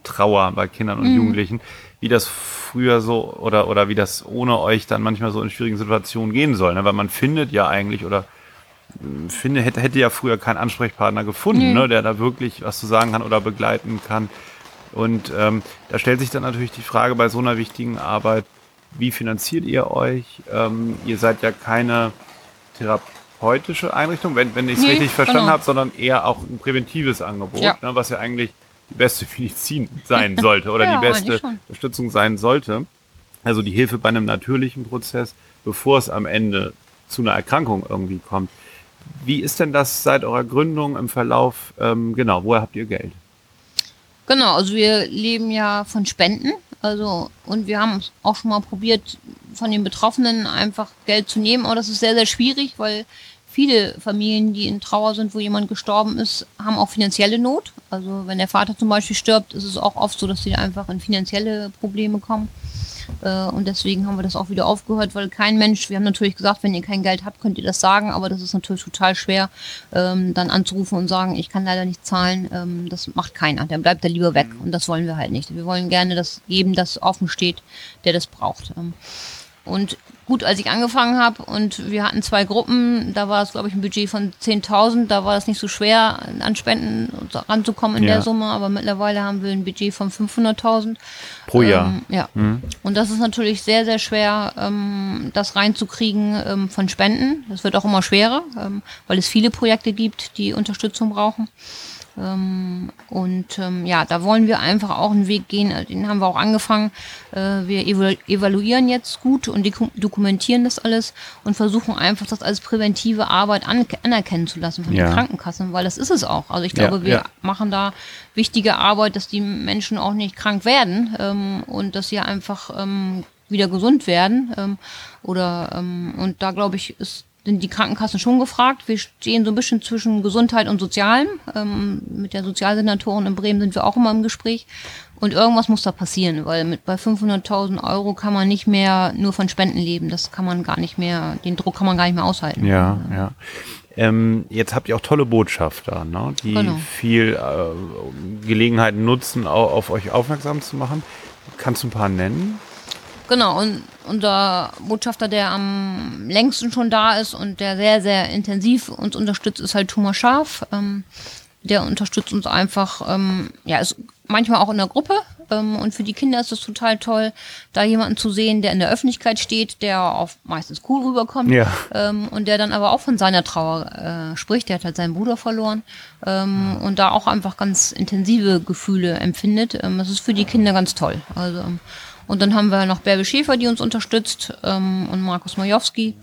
Trauer bei Kindern und mhm. Jugendlichen, wie das früher so oder, oder wie das ohne euch dann manchmal so in schwierigen Situationen gehen soll. Ne? Weil man findet ja eigentlich oder hm, finde, hätte, hätte ja früher keinen Ansprechpartner gefunden, mhm. ne, der da wirklich was zu sagen kann oder begleiten kann. Und ähm, da stellt sich dann natürlich die Frage bei so einer wichtigen Arbeit, wie finanziert ihr euch? Ähm, ihr seid ja keine therapeutische Einrichtung, wenn, wenn ich es nee, richtig verstanden genau. habe, sondern eher auch ein präventives Angebot, ja. ne, was ja eigentlich die beste Medizin sein sollte oder ja, die beste Unterstützung sein sollte. Also die Hilfe bei einem natürlichen Prozess, bevor es am Ende zu einer Erkrankung irgendwie kommt. Wie ist denn das seit eurer Gründung im Verlauf? Ähm, genau, woher habt ihr Geld? Genau, also wir leben ja von Spenden. Also, und wir haben auch schon mal probiert, von den Betroffenen einfach Geld zu nehmen, aber das ist sehr, sehr schwierig, weil viele Familien, die in Trauer sind, wo jemand gestorben ist, haben auch finanzielle Not. Also wenn der Vater zum Beispiel stirbt, ist es auch oft so, dass sie einfach in finanzielle Probleme kommen. Äh, und deswegen haben wir das auch wieder aufgehört, weil kein Mensch, wir haben natürlich gesagt, wenn ihr kein Geld habt, könnt ihr das sagen, aber das ist natürlich total schwer, ähm, dann anzurufen und sagen, ich kann leider nicht zahlen. Ähm, das macht keiner. Dann bleibt er lieber weg. Und das wollen wir halt nicht. Wir wollen gerne das geben, das offen steht, der das braucht. Und gut, als ich angefangen habe und wir hatten zwei Gruppen, da war es, glaube ich, ein Budget von 10.000, da war es nicht so schwer, an Spenden ranzukommen in Ja. der Summe, aber mittlerweile haben wir ein Budget von 500.000. Pro Jahr. Ähm, ja. Und das ist natürlich sehr, sehr schwer, ähm, das reinzukriegen ähm, von Spenden. Das wird auch immer schwerer, ähm, weil es viele Projekte gibt, die Unterstützung brauchen. Ähm, und ähm, ja, da wollen wir einfach auch einen Weg gehen, äh, den haben wir auch angefangen. Äh, wir evalu evaluieren jetzt gut und doku- dokumentieren das alles und versuchen einfach das als präventive Arbeit an anerkennen zu lassen von Ja. den Krankenkassen, weil das ist es auch. Also ich Ja, glaube, wir ja. machen da wichtige Arbeit, dass die Menschen auch nicht krank werden ähm, und dass sie einfach wieder gesund werden. Oder und da glaube ich, ist, sind die Krankenkassen schon gefragt. Wir stehen so ein bisschen zwischen Gesundheit und Sozialem. Ähm, mit der Sozialsenatorin in Bremen sind wir auch immer im Gespräch. Und irgendwas muss da passieren, weil mit bei 500.000 Euro kann man nicht mehr nur von Spenden leben. Das kann man gar nicht mehr, den Druck kann man gar nicht mehr aushalten. Ja, ja. Ähm, jetzt habt ihr auch tolle Botschafter, ne? die Genau. viel äh, Gelegenheiten nutzen, au- auf euch aufmerksam zu machen. Kannst du ein paar nennen? Genau, und unser Botschafter, der am längsten schon da ist und der sehr, sehr intensiv uns unterstützt, ist halt Thomas Scharf. Ähm, der unterstützt uns einfach, ähm, ja, ist manchmal auch in der Gruppe. Ähm, und für die Kinder ist es total toll, da jemanden zu sehen, der in der Öffentlichkeit steht, der auch meistens cool rüberkommt. Ja. Ähm, und der dann aber auch von seiner Trauer äh, spricht. Der hat halt seinen Bruder verloren ähm, und da auch einfach ganz intensive Gefühle empfindet. Ähm, das ist für die Kinder ganz toll. Also und dann haben wir noch Bärbe Schäfer, die uns unterstützt ähm, und Markus Majowski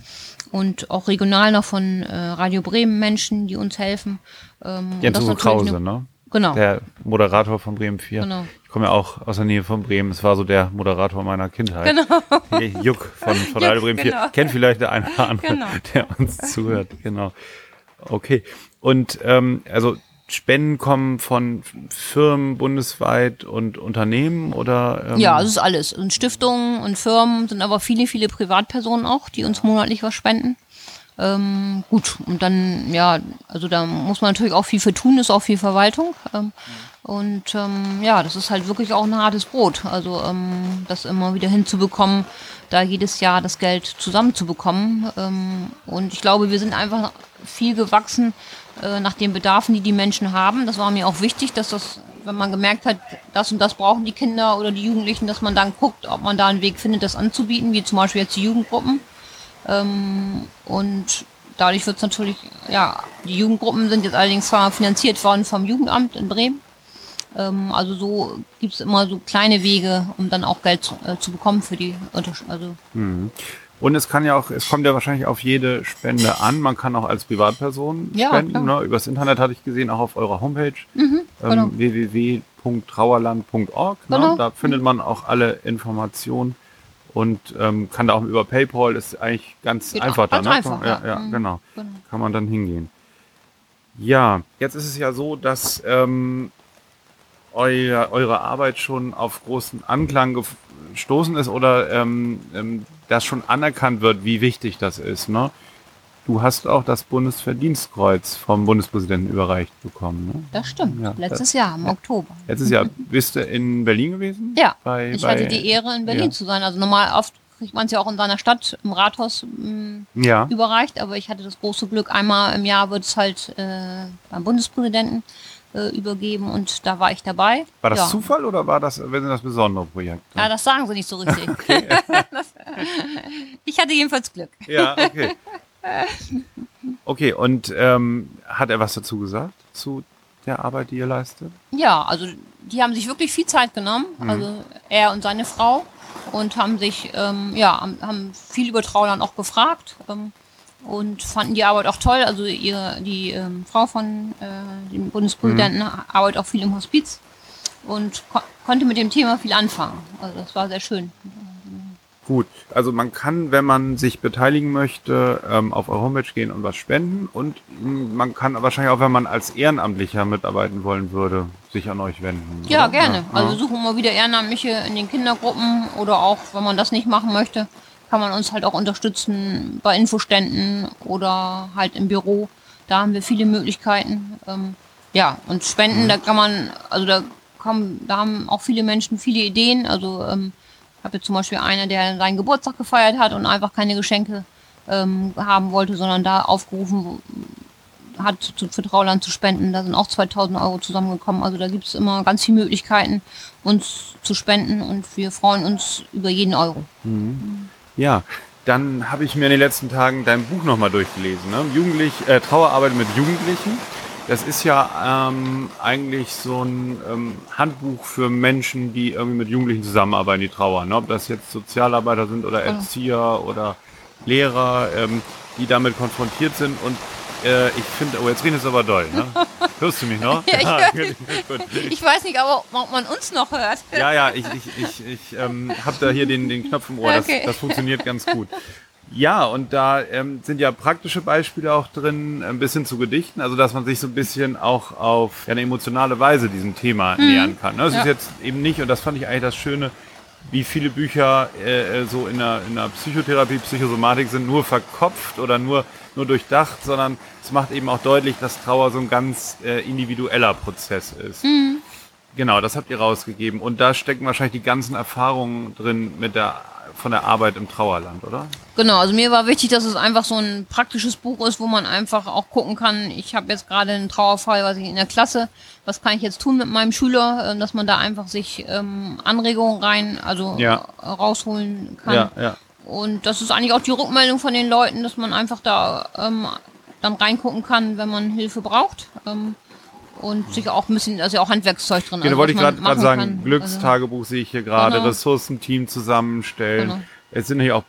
und auch regional noch von äh, Radio Bremen Menschen, die uns helfen. Ähm, Jens Uwe Krause, ne? Genau. Der Moderator von Bremen 4. Genau. Ich komme ja auch aus der Nähe von Bremen. Es war so der Moderator meiner Kindheit. Genau. Juck von, von Juck, Radio Bremen 4. genau. Kennt vielleicht der eine oder andere, Genau. der uns zuhört. Genau. Okay. Und ähm, also Spenden kommen von Firmen bundesweit und Unternehmen oder? Ähm, Ja, es ist alles. Und Stiftungen und Firmen sind aber viele, viele Privatpersonen auch, die uns monatlich was spenden. Ähm, gut, und dann, ja, also da muss man natürlich auch viel für tun, ist auch viel Verwaltung. Ähm, und ähm, ja, das ist halt wirklich auch ein hartes Brot. Also ähm, das immer wieder hinzubekommen, da jedes Jahr das Geld zusammenzubekommen. Ähm, und ich glaube, wir sind einfach viel gewachsen äh, nach den Bedarfen, die die Menschen haben. Das war mir auch wichtig, dass das, wenn man gemerkt hat, das und das brauchen die Kinder oder die Jugendlichen, dass man dann guckt, ob man da einen Weg findet, das anzubieten, wie zum Beispiel jetzt die Jugendgruppen. Ähm, und dadurch wird es natürlich, ja, die Jugendgruppen sind jetzt allerdings zwar finanziert worden vom Jugendamt in Bremen. Ähm, also so gibt es immer so kleine Wege, um dann auch Geld zu, äh, zu bekommen für die Untersch also Und es kann ja auch, es kommt ja wahrscheinlich auf jede Spende an. Man kann auch als Privatperson Ja, spenden. Ne? Übers Internet hatte ich gesehen, auch auf eurer Homepage genau. ähm, www.trauerland.org. Genau. Ne? Da findet man auch alle Informationen und ähm, kann da auch über PayPal ist eigentlich ganz Geht einfach auch dann. Ne? einfach, ja, ja. ja, Mhm. genau. Genau. Kann man dann hingehen. Ja, jetzt ist es ja so, dass ähm, euer, eure Arbeit schon auf großen Anklang gestoßen ist oder ähm, ähm, das schon anerkannt wird, wie wichtig das ist. Ne? Du hast auch das Bundesverdienstkreuz vom Bundespräsidenten überreicht bekommen. Ne? Das stimmt. Ja, Letztes Jahr im Oktober. Letztes Jahr bist du in Berlin gewesen? Ja, Bei, ich bei, hatte die Ehre, in Berlin ja. zu sein. Also normal oft kriegt man es ja auch in seiner Stadt im Rathaus mh, Ja. überreicht, aber ich hatte das große Glück, einmal im Jahr wird es halt äh, beim Bundespräsidenten äh, übergeben und da war ich dabei. War das ja. Zufall oder war das, wenn das besondere Projekte? Ja, das sagen sie nicht so richtig. das, ich hatte jedenfalls Glück. Ja, okay. Okay, und ähm, hat er was dazu gesagt zu der Arbeit, die ihr leistet? Ja, also die haben sich wirklich viel Zeit genommen, Mhm. also er und seine Frau und haben sich, ähm, ja, haben, haben viel über Trauland auch gefragt ähm, und fanden die Arbeit auch toll. Also ihre, die ähm, Frau von äh, dem Bundespräsidenten Mhm. arbeitet auch viel im Hospiz und ko konnte mit dem Thema viel anfangen. Also das war sehr schön. Gut, also man kann, wenn man sich beteiligen möchte, ähm, auf eure Homepage gehen und was spenden und man kann wahrscheinlich auch, wenn man als Ehrenamtlicher mitarbeiten wollen würde, sich an euch wenden. Ja, oder? gerne. Ja, Also suchen wir wieder Ehrenamtliche in den Kindergruppen oder auch, wenn man das nicht machen möchte, kann man uns halt auch unterstützen bei Infoständen oder halt im Büro. Da haben wir viele Möglichkeiten. Ähm, ja, und Spenden, da kann man, also da kommen, da haben auch viele Menschen viele Ideen. Also ähm, ich habe jetzt zum Beispiel einer, der seinen Geburtstag gefeiert hat und einfach keine Geschenke ähm, haben wollte, sondern da aufgerufen hat, zu, für Trauland zu spenden. Da sind auch 2000 Euro zusammengekommen. Also da gibt es immer ganz viele Möglichkeiten, uns zu spenden und wir freuen uns über jeden Euro. Ja, dann habe ich mir in den letzten Tagen dein Buch nochmal durchgelesen. Ne? Jugendlich, äh, Trauerarbeit mit Jugendlichen. Das ist ja ähm, eigentlich so ein ähm, Handbuch für Menschen, die irgendwie mit Jugendlichen zusammenarbeiten, die trauern. Ne? Ob das jetzt Sozialarbeiter sind oder Erzieher oder Lehrer, ähm, die damit konfrontiert sind. Und äh, ich finde, oh, jetzt redest du aber doll. Ne? Hörst du mich noch? Ja, ich. Ich weiß nicht, aber ob man uns noch hört. Ja, ja, ich, ich, ich, ich ähm, habe da hier den, den Knopf im Ohr. Das, Okay. das funktioniert ganz gut. Ja, und da ähm, sind ja praktische Beispiele auch drin, ein bisschen zu Gedichten, also dass man sich so ein bisschen auch auf eine emotionale Weise diesem Thema nähern kann. Ne? Es ist Mhm. Ja. jetzt eben nicht, und das fand ich eigentlich das Schöne, wie viele Bücher äh, so in der, in der Psychotherapie, Psychosomatik sind nur verkopft oder nur, nur durchdacht, sondern es macht eben auch deutlich, dass Trauer so ein ganz äh, individueller Prozess ist. Genau, das habt ihr rausgegeben. Und da stecken wahrscheinlich die ganzen Erfahrungen drin mit der, von der Arbeit im Trauerland, oder? Genau, also mir war wichtig, dass es einfach so ein praktisches Buch ist, wo man einfach auch gucken kann, ich habe jetzt gerade einen Trauerfall, was ich in der Klasse, was kann ich jetzt tun mit meinem Schüler, ähm, dass man da einfach sich ähm, Anregungen rein, also Ja. rausholen kann. ja. Und das ist eigentlich auch die Rückmeldung von den Leuten, dass man einfach da ähm, dann reingucken kann, wenn man Hilfe braucht. Ähm, und sich auch ein bisschen, ja auch Handwerkszeug drin. Genau, also, wollte ich gerade sagen, kann. Also, Glückstagebuch sehe ich hier gerade, Genau. Ressourcenteam zusammenstellen. Genau. Es sind hier auch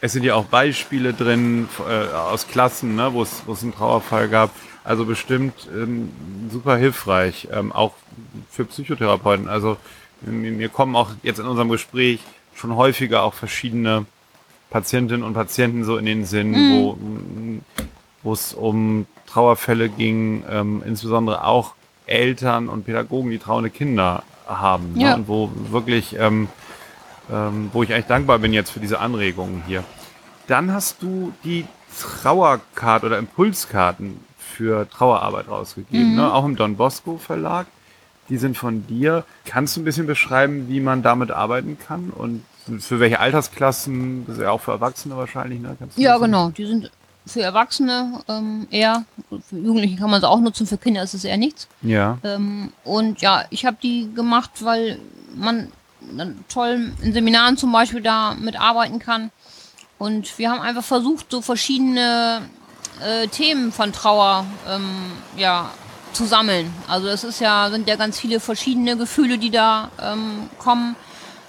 es sind ja auch Beispiele drin äh, aus Klassen, ne, wo es wo es einen Trauerfall gab. Also bestimmt ähm, super hilfreich, ähm, auch für Psychotherapeuten. Also mir, mir kommen auch jetzt in unserem Gespräch schon häufiger auch verschiedene Patientinnen und Patienten so in den Sinn, mm, wo es um Trauerfälle ging, ähm, insbesondere auch Eltern und Pädagogen, die trauernde Kinder haben. Ne? Ja. Und wo wirklich, ähm, ähm, wo ich eigentlich dankbar bin jetzt für diese Anregungen hier. Dann hast du die Trauerkarte oder Impulskarten für Trauerarbeit rausgegeben, ne? auch im Don Bosco Verlag. Die sind von dir. Kannst du ein bisschen beschreiben, wie man damit arbeiten kann und für welche Altersklassen? Das ist ja auch für Erwachsene wahrscheinlich, ne? Ja, genau. Die sind für Erwachsene ähm, eher, für Jugendliche kann man sie auch nutzen, für Kinder ist es eher nichts. Ja. Ähm, und ja, ich habe die gemacht, weil man dann toll in Seminaren zum Beispiel da mitarbeiten kann. Und wir haben einfach versucht, so verschiedene äh, Themen von Trauer ähm, ja, zu sammeln. Also es ist ja, sind ja ganz viele verschiedene Gefühle, die da ähm, kommen.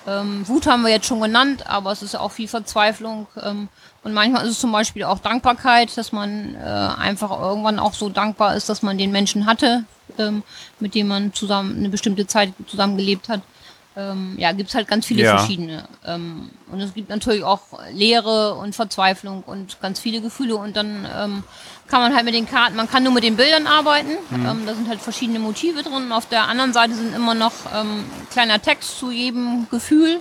Ähm, Wut haben wir jetzt schon genannt, aber es ist ja auch viel Verzweiflung. Ähm, und manchmal ist es zum Beispiel auch Dankbarkeit, dass man äh, einfach irgendwann auch so dankbar ist, dass man den Menschen hatte, ähm, mit dem man zusammen eine bestimmte Zeit zusammengelebt hat. Ähm, ja, gibt's halt ganz viele Ja. verschiedene. Ähm, und es gibt natürlich auch Leere und Verzweiflung und ganz viele Gefühle. Und dann ähm, kann man halt mit den Karten, man kann nur mit den Bildern arbeiten. Ähm, da sind halt verschiedene Motive drin. Und auf der anderen Seite sind immer noch ähm, kleiner Text zu jedem Gefühl.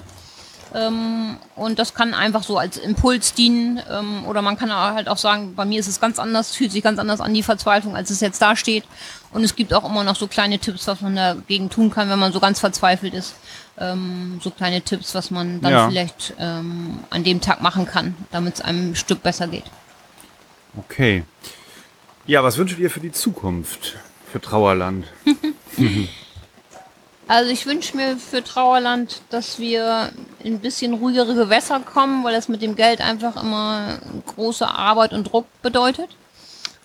Ähm, und das kann einfach so als Impuls dienen. Ähm, oder man kann halt auch sagen, bei mir ist es ganz anders, fühlt sich ganz anders an, die Verzweiflung, als es jetzt da steht. Und es gibt auch immer noch so kleine Tipps, was man dagegen tun kann, wenn man so ganz verzweifelt ist. Ähm, so kleine Tipps, was man dann Ja. vielleicht an dem Tag machen kann, damit es einem ein Stück besser geht. Okay. Ja, was wünscht ihr für die Zukunft? Für Trauerland? Also ich wünsche mir für Trauerland, dass wir in ein bisschen ruhigere Gewässer kommen, weil das mit dem Geld einfach immer große Arbeit und Druck bedeutet.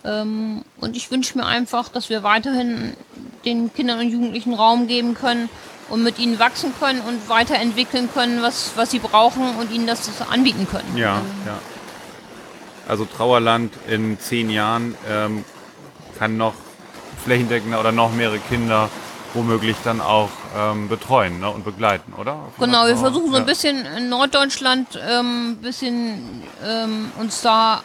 Ähm, und ich wünsche mir einfach, dass wir weiterhin den Kindern und Jugendlichen Raum geben können und mit ihnen wachsen können und weiterentwickeln können, was, was sie brauchen und ihnen das anbieten können. Ja, ja. Also Trauerland in zehn Jahren ähm, kann noch flächendeckender oder noch mehrere Kinder womöglich dann auch ähm, betreuen ne, und begleiten, oder? Genau, wir versuchen so ein Ja. bisschen in Norddeutschland ähm, bisschen ähm, uns da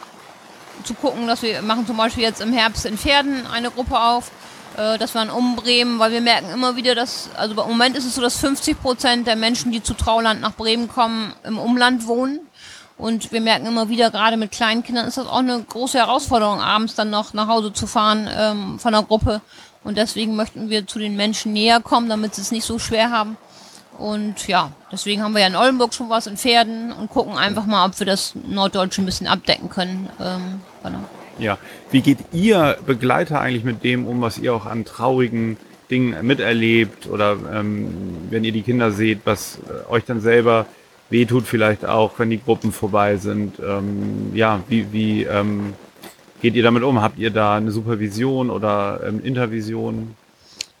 zu gucken, dass wir machen zum Beispiel jetzt im Herbst in Pferden eine Gruppe auf, äh, dass wir in Umbremen, weil wir merken immer wieder, dass, also im Moment ist es so, dass 50 Prozent der Menschen, die zu Trauland nach Bremen kommen, im Umland wohnen. Und wir merken immer wieder, gerade mit kleinen Kindern ist das auch eine große Herausforderung, abends dann noch nach Hause zu fahren ähm, von der Gruppe. Und deswegen möchten wir zu den Menschen näher kommen, damit sie es nicht so schwer haben. Und ja, deswegen haben wir ja in Oldenburg schon was in Pferden und gucken einfach mal, ob wir das Norddeutsche ein bisschen abdecken können. Ähm, genau. Ja. Wie geht ihr Begleiter eigentlich mit dem um, was ihr auch an traurigen Dingen miterlebt oder ähm, wenn ihr die Kinder seht, was äh, euch dann selber wehtut vielleicht auch, wenn die Gruppen vorbei sind? Ähm, ja, wie, wie ähm, geht ihr damit um? Habt ihr da eine Supervision oder ähm, Intervision?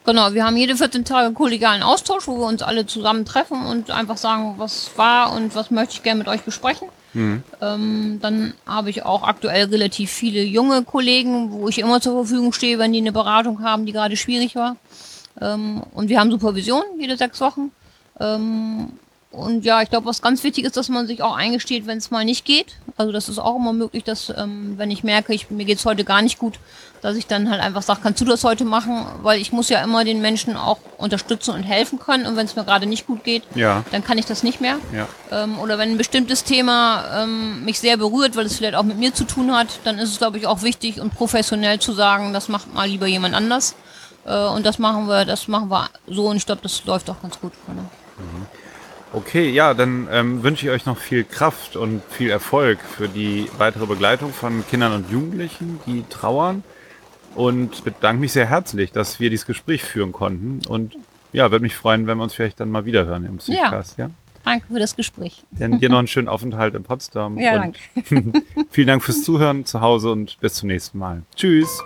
Genau, wir haben jede 14 Tage kollegialen Austausch, wo wir uns alle zusammen treffen und einfach sagen, was war und was möchte ich gerne mit euch besprechen. Ähm, dann habe ich auch aktuell relativ viele junge Kollegen, wo ich immer zur Verfügung stehe, wenn die eine Beratung haben, die gerade schwierig war. Ähm, und wir haben Supervision jede sechs Wochen. Ähm, und ja, ich glaube, was ganz wichtig ist, dass man sich auch eingesteht, wenn es mal nicht geht. Also das ist auch immer möglich, dass ähm, wenn ich merke, ich, mir geht's heute gar nicht gut, dass ich dann halt einfach sage, kannst du das heute machen? Weil ich muss ja immer den Menschen auch unterstützen und helfen können. Und wenn es mir gerade nicht gut geht, Ja. dann kann ich das nicht mehr. Ja. Ähm, oder wenn ein bestimmtes Thema ähm, mich sehr berührt, weil es vielleicht auch mit mir zu tun hat, dann ist es, glaube ich, auch wichtig und professionell zu sagen, das macht mal lieber jemand anders. Äh, und das machen wir, das machen wir so und ich glaube, das läuft auch ganz gut. Genau. Okay, ja, dann ähm, wünsche ich euch noch viel Kraft und viel Erfolg für die weitere Begleitung von Kindern und Jugendlichen, die trauern. Und bedanke mich sehr herzlich, dass wir dieses Gespräch führen konnten. Und ja, würde mich freuen, wenn wir uns vielleicht dann mal wieder hören im Podcast. Ja. Danke für das Gespräch. Dann dir noch einen schönen Aufenthalt in Potsdam. Ja, und vielen Dank fürs Zuhören zu Hause und bis zum nächsten Mal. Tschüss.